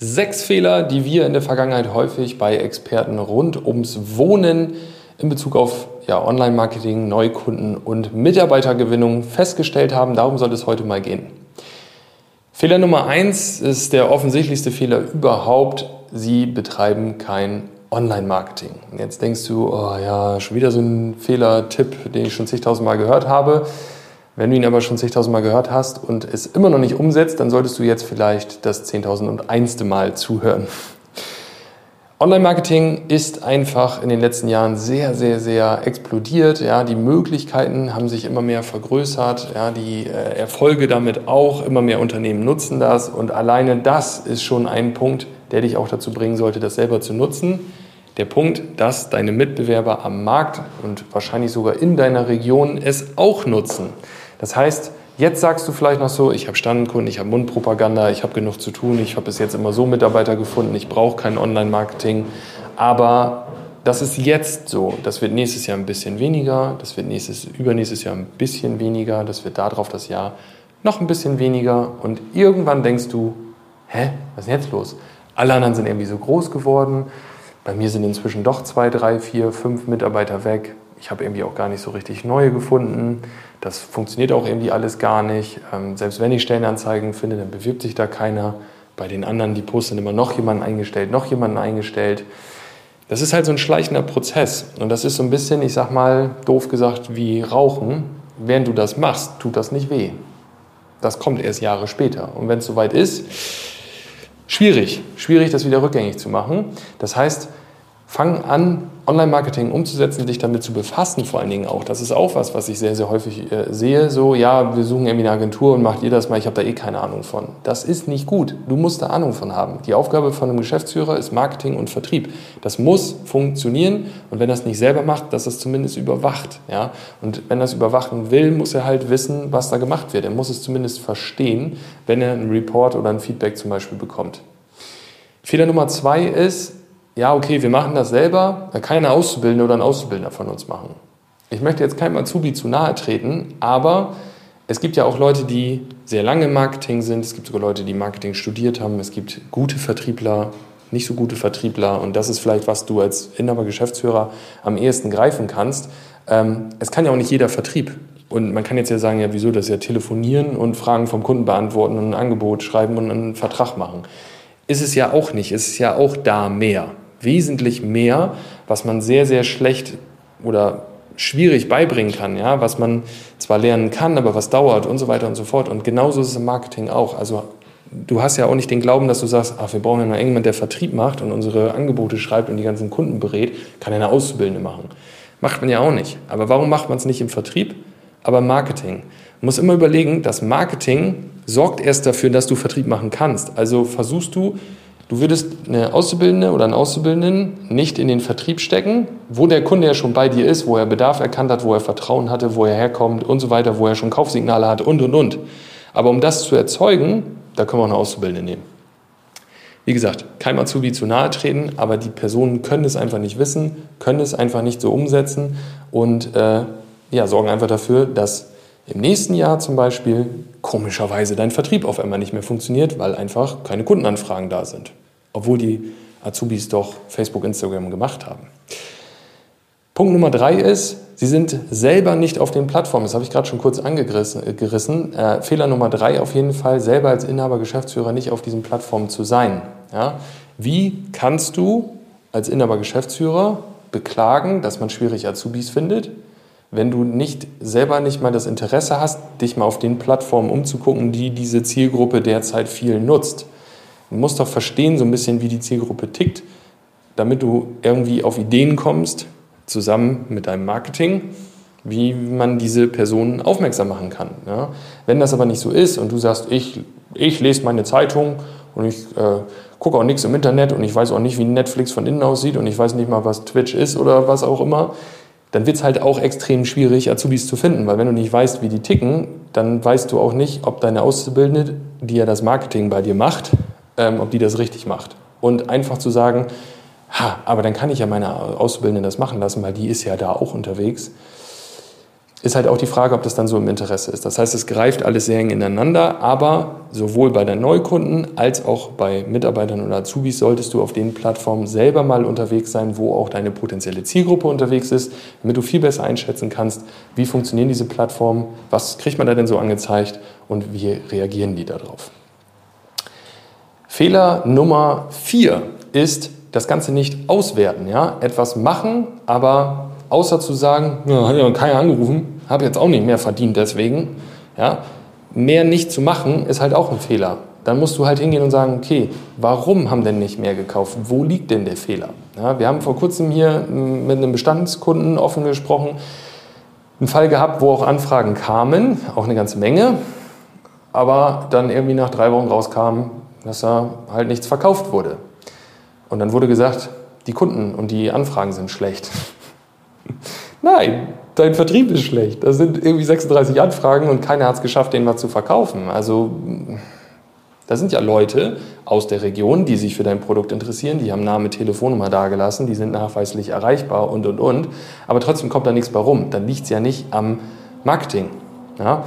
Sechs Fehler, die wir in der Vergangenheit häufig bei Experten rund ums Wohnen in Bezug auf ja, Online-Marketing, Neukunden und Mitarbeitergewinnung festgestellt haben. Darum soll es heute mal gehen. Fehler Nummer eins ist der offensichtlichste Fehler überhaupt. Sie betreiben kein Online-Marketing. Jetzt denkst du, oh ja, schon wieder so ein Fehler-Tipp, den ich schon zigtausendmal gehört habe. Wenn du ihn aber schon zigtausendmal gehört hast und es immer noch nicht umsetzt, dann solltest du jetzt vielleicht das zehntausendundeinste Mal zuhören. Online-Marketing ist einfach in den letzten Jahren sehr, sehr, sehr explodiert. Ja, die Möglichkeiten haben sich immer mehr vergrößert. Ja, die äh, Erfolge damit auch. Immer mehr Unternehmen nutzen das. Und alleine das ist schon ein Punkt, der dich auch dazu bringen sollte, das selber zu nutzen. Der Punkt, dass deine Mitbewerber am Markt und wahrscheinlich sogar in deiner Region es auch nutzen. Das heißt, jetzt sagst du vielleicht noch so, ich habe Standkunden, ich habe Mundpropaganda, ich habe genug zu tun, ich habe bis jetzt immer so Mitarbeiter gefunden, ich brauche kein Online-Marketing. Aber das ist jetzt so. Das wird nächstes Jahr ein bisschen weniger, das wird nächstes, übernächstes Jahr ein bisschen weniger, das wird darauf das Jahr noch ein bisschen weniger. Und irgendwann denkst du, hä, was ist denn jetzt los? Alle anderen sind irgendwie so groß geworden. Bei mir sind inzwischen doch zwei, drei, vier, fünf Mitarbeiter weg. Ich habe irgendwie auch gar nicht so richtig neue gefunden. Das funktioniert auch irgendwie alles gar nicht. Ähm, selbst wenn ich Stellenanzeigen finde, dann bewirbt sich da keiner. Bei den anderen, die posten immer noch jemanden eingestellt, noch jemanden eingestellt. Das ist halt so ein schleichender Prozess. Und das ist so ein bisschen, ich sag mal, doof gesagt, wie Rauchen. Während du das machst, tut das nicht weh. Das kommt erst Jahre später. Und wenn es soweit ist, schwierig. Schwierig, das wieder rückgängig zu machen. Das heißt, fang an, Online-Marketing umzusetzen, dich damit zu befassen, vor allen Dingen auch. Das ist auch was, was ich sehr, sehr häufig äh, sehe. So, ja, wir suchen irgendwie eine Agentur und macht ihr das mal, ich habe da eh keine Ahnung von. Das ist nicht gut. Du musst da Ahnung von haben. Die Aufgabe von einem Geschäftsführer ist Marketing und Vertrieb. Das muss funktionieren und wenn es nicht selber macht, dass es zumindest überwacht. Ja? Und wenn er es überwachen will, muss er halt wissen, was da gemacht wird. Er muss es zumindest verstehen, wenn er einen Report oder ein Feedback zum Beispiel bekommt. Fehler Nummer zwei ist, ja, okay, wir machen das selber, da kann eine Auszubildende oder ein Auszubildender von uns machen. Ich möchte jetzt keinem Azubi zu nahe treten, aber es gibt ja auch Leute, die sehr lange im Marketing sind, es gibt sogar Leute, die Marketing studiert haben, es gibt gute Vertriebler, nicht so gute Vertriebler und das ist vielleicht, was du als Inhaber, Geschäftsführer am ehesten greifen kannst. Ähm, es kann ja auch nicht jeder Vertrieb. Und man kann jetzt ja sagen, ja, wieso das ja telefonieren und Fragen vom Kunden beantworten und ein Angebot schreiben und einen Vertrag machen. Ist es ja auch nicht. Es ist ja auch da mehr wesentlich mehr, was man sehr, sehr schlecht oder schwierig beibringen kann, ja, was man zwar lernen kann, aber was dauert und so weiter und so fort. Und genauso ist es im Marketing auch. Also du hast ja auch nicht den Glauben, dass du sagst, ach, wir brauchen ja noch irgendjemand, der Vertrieb macht und unsere Angebote schreibt und die ganzen Kunden berät, kann ja eine Auszubildende machen. Macht man ja auch nicht. Aber warum macht man es nicht im Vertrieb, aber im Marketing? Man muss immer überlegen, das Marketing sorgt erst dafür, dass du Vertrieb machen kannst. Also versuchst du, Du würdest eine Auszubildende oder einen Auszubildenden nicht in den Vertrieb stecken, wo der Kunde ja schon bei dir ist, wo er Bedarf erkannt hat, wo er Vertrauen hatte, wo er herkommt und so weiter, wo er schon Kaufsignale hat und und und. Aber um das zu erzeugen, da können wir auch eine Auszubildende nehmen. Wie gesagt, kein Azubi zu nahe treten, aber die Personen können es einfach nicht wissen, können es einfach nicht so umsetzen und äh, ja, sorgen einfach dafür, dass im nächsten Jahr zum Beispiel komischerweise dein Vertrieb auf einmal nicht mehr funktioniert, weil einfach keine Kundenanfragen da sind. Obwohl die Azubis doch Facebook, Instagram gemacht haben. Punkt Nummer drei ist, sie sind selber nicht auf den Plattformen. Das habe ich gerade schon kurz angerissen. Äh, Fehler Nummer drei auf jeden Fall, selber als Inhaber, Geschäftsführer nicht auf diesen Plattformen zu sein. Ja? Wie kannst du als Inhaber, Geschäftsführer beklagen, dass man schwierig Azubis findet? Wenn du nicht selber nicht mal das Interesse hast, dich mal auf den Plattformen umzugucken, die diese Zielgruppe derzeit viel nutzt. Du musst doch verstehen, so ein bisschen, wie die Zielgruppe tickt, damit du irgendwie auf Ideen kommst, zusammen mit deinem Marketing, wie man diese Personen aufmerksam machen kann. Ja? Wenn das aber nicht so ist und du sagst, ich, ich lese meine Zeitung und ich äh, gucke auch nichts im Internet und ich weiß auch nicht, wie Netflix von innen aussieht und ich weiß nicht mal, was Twitch ist oder was auch immer, dann wird es halt auch extrem schwierig, Azubis zu finden, weil wenn du nicht weißt, wie die ticken, dann weißt du auch nicht, ob deine Auszubildende, die ja das Marketing bei dir macht, ähm, ob die das richtig macht. Und einfach zu sagen, ha, aber dann kann ich ja meine Auszubildende das machen lassen, weil die ist ja da auch unterwegs, ist halt auch die Frage, ob das dann so im Interesse ist. Das heißt, es greift alles sehr eng ineinander, aber sowohl bei deinen Neukunden als auch bei Mitarbeitern oder Azubis solltest du auf den Plattformen selber mal unterwegs sein, wo auch deine potenzielle Zielgruppe unterwegs ist, damit du viel besser einschätzen kannst, wie funktionieren diese Plattformen, was kriegt man da denn so angezeigt und wie reagieren die darauf. Fehler Nummer vier ist das Ganze nicht auswerten. Ja? Etwas machen, aber außer zu sagen, ja, hat ja keiner angerufen, habe jetzt auch nicht mehr verdient deswegen, ja, mehr nicht zu machen, ist halt auch ein Fehler. Dann musst du halt hingehen und sagen, okay, warum haben denn nicht mehr gekauft? Wo liegt denn der Fehler? Ja, wir haben vor kurzem hier mit einem Bestandskunden offen gesprochen, einen Fall gehabt, wo auch Anfragen kamen, auch eine ganze Menge, aber dann irgendwie nach drei Wochen rauskam, dass da halt nichts verkauft wurde. Und dann wurde gesagt, die Kunden und die Anfragen sind schlecht. Nein, dein Vertrieb ist schlecht. Da sind irgendwie 36 Anfragen und keiner hat es geschafft, den mal zu verkaufen. Also da sind ja Leute aus der Region, die sich für dein Produkt interessieren, die haben Name, Telefonnummer dagelassen, die sind nachweislich erreichbar und und und. Aber trotzdem kommt da nichts bei rum. Dann liegt es ja nicht am Marketing. Ja?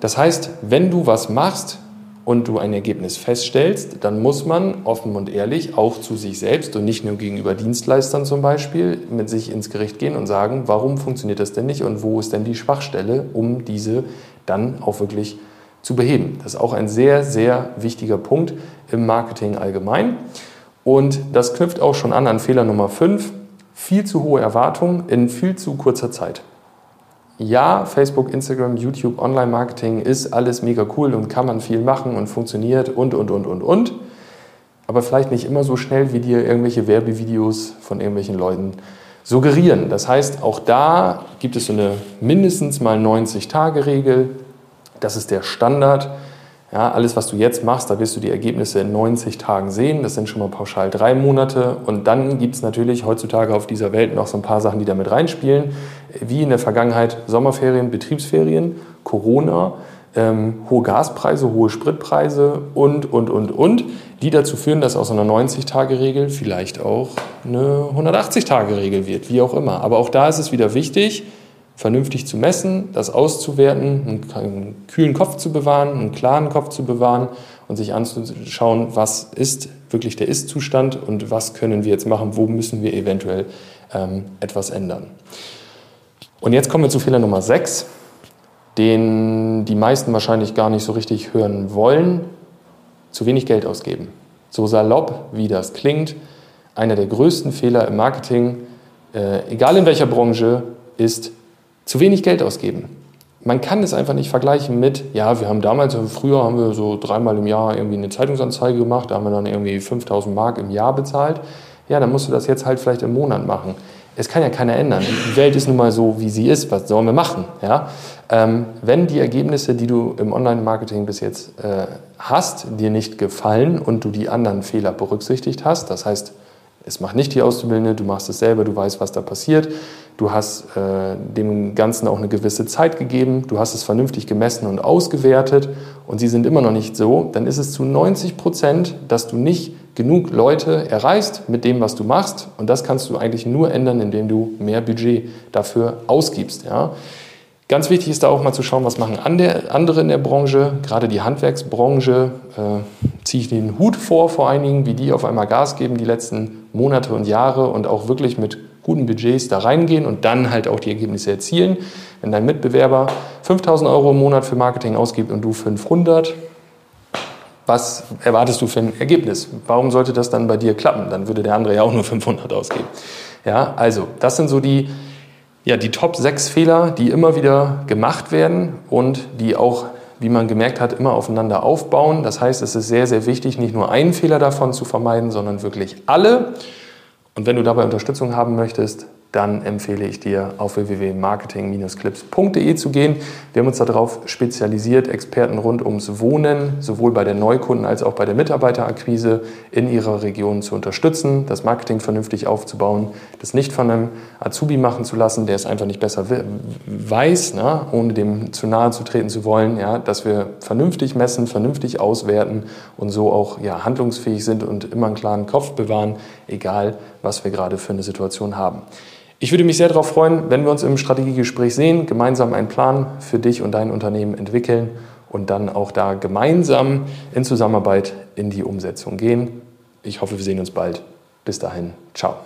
Das heißt, wenn du was machst, und du ein Ergebnis feststellst, dann muss man offen und ehrlich auch zu sich selbst und nicht nur gegenüber Dienstleistern zum Beispiel mit sich ins Gericht gehen und sagen, warum funktioniert das denn nicht und wo ist denn die Schwachstelle, um diese dann auch wirklich zu beheben. Das ist auch ein sehr, sehr wichtiger Punkt im Marketing allgemein. Und das knüpft auch schon an an Fehler Nummer 5, viel zu hohe Erwartungen in viel zu kurzer Zeit ja, Facebook, Instagram, YouTube, Online-Marketing ist alles mega cool und kann man viel machen und funktioniert und, und, und, und, und. Aber vielleicht nicht immer so schnell, wie dir irgendwelche Werbevideos von irgendwelchen Leuten suggerieren. Das heißt, auch da gibt es so eine mindestens mal 90-Tage-Regel. Das ist der Standard. Ja, alles, was du jetzt machst, da wirst du die Ergebnisse in 90 Tagen sehen. Das sind schon mal pauschal drei Monate. Und dann gibt es natürlich heutzutage auf dieser Welt noch so ein paar Sachen, die damit reinspielen. Wie in der Vergangenheit Sommerferien, Betriebsferien, Corona, ähm, hohe Gaspreise, hohe Spritpreise und, und, und, und, die dazu führen, dass aus einer 90-Tage-Regel vielleicht auch eine 180-Tage-Regel wird, wie auch immer. Aber auch da ist es wieder wichtig, vernünftig zu messen, das auszuwerten, einen kühlen Kopf zu bewahren, einen klaren Kopf zu bewahren und sich anzuschauen, was ist wirklich der Ist-Zustand und was können wir jetzt machen, wo müssen wir eventuell ähm, etwas ändern. Und jetzt kommen wir zu Fehler Nummer 6, den die meisten wahrscheinlich gar nicht so richtig hören wollen, zu wenig Geld ausgeben. So salopp, wie das klingt, einer der größten Fehler im Marketing, äh, egal in welcher Branche, ist zu wenig Geld ausgeben. Man kann es einfach nicht vergleichen mit, ja, wir haben damals, früher haben wir so dreimal im Jahr irgendwie eine Zeitungsanzeige gemacht, da haben wir dann irgendwie 5000 Mark im Jahr bezahlt. Ja, dann musst du das jetzt halt vielleicht im Monat machen. Es kann ja keiner ändern. Die Welt ist nun mal so, wie sie ist. Was sollen wir machen? Ja? Ähm, wenn die Ergebnisse, die du im Online-Marketing bis jetzt äh, hast, dir nicht gefallen und du die anderen Fehler berücksichtigt hast, das heißt, es macht nicht die Auszubildende, du machst es selber, du weißt, was da passiert. Du hast äh, dem Ganzen auch eine gewisse Zeit gegeben, du hast es vernünftig gemessen und ausgewertet und sie sind immer noch nicht so, dann ist es zu 90 Prozent, dass du nicht genug Leute erreichst mit dem, was du machst. Und das kannst du eigentlich nur ändern, indem du mehr Budget dafür ausgibst. Ja? Ganz wichtig ist da auch mal zu schauen, was machen andere in der Branche, gerade die Handwerksbranche. Äh, ziehe ich den Hut vor vor einigen, wie die auf einmal Gas geben die letzten Monate und Jahre und auch wirklich mit guten Budgets da reingehen und dann halt auch die Ergebnisse erzielen. Wenn dein Mitbewerber 5000 Euro im Monat für Marketing ausgibt und du 500, was erwartest du für ein Ergebnis? Warum sollte das dann bei dir klappen? Dann würde der andere ja auch nur 500 ausgeben. Ja, also das sind so die ja, die Top 6 Fehler, die immer wieder gemacht werden und die auch, wie man gemerkt hat, immer aufeinander aufbauen. Das heißt, es ist sehr, sehr wichtig, nicht nur einen Fehler davon zu vermeiden, sondern wirklich alle. Und wenn du dabei Unterstützung haben möchtest, dann empfehle ich dir, auf www.marketing-clips.de zu gehen. Wir haben uns darauf spezialisiert, Experten rund ums Wohnen, sowohl bei der Neukunden- als auch bei der Mitarbeiterakquise in ihrer Region zu unterstützen, das Marketing vernünftig aufzubauen, das nicht von einem Azubi machen zu lassen, der es einfach nicht besser weiß, ne, ohne dem zu nahe zu treten zu wollen, ja, dass wir vernünftig messen, vernünftig auswerten und so auch ja, handlungsfähig sind und immer einen klaren Kopf bewahren, egal was wir gerade für eine Situation haben. Ich würde mich sehr darauf freuen, wenn wir uns im Strategiegespräch sehen, gemeinsam einen Plan für dich und dein Unternehmen entwickeln und dann auch da gemeinsam in Zusammenarbeit in die Umsetzung gehen. Ich hoffe, wir sehen uns bald. Bis dahin, ciao.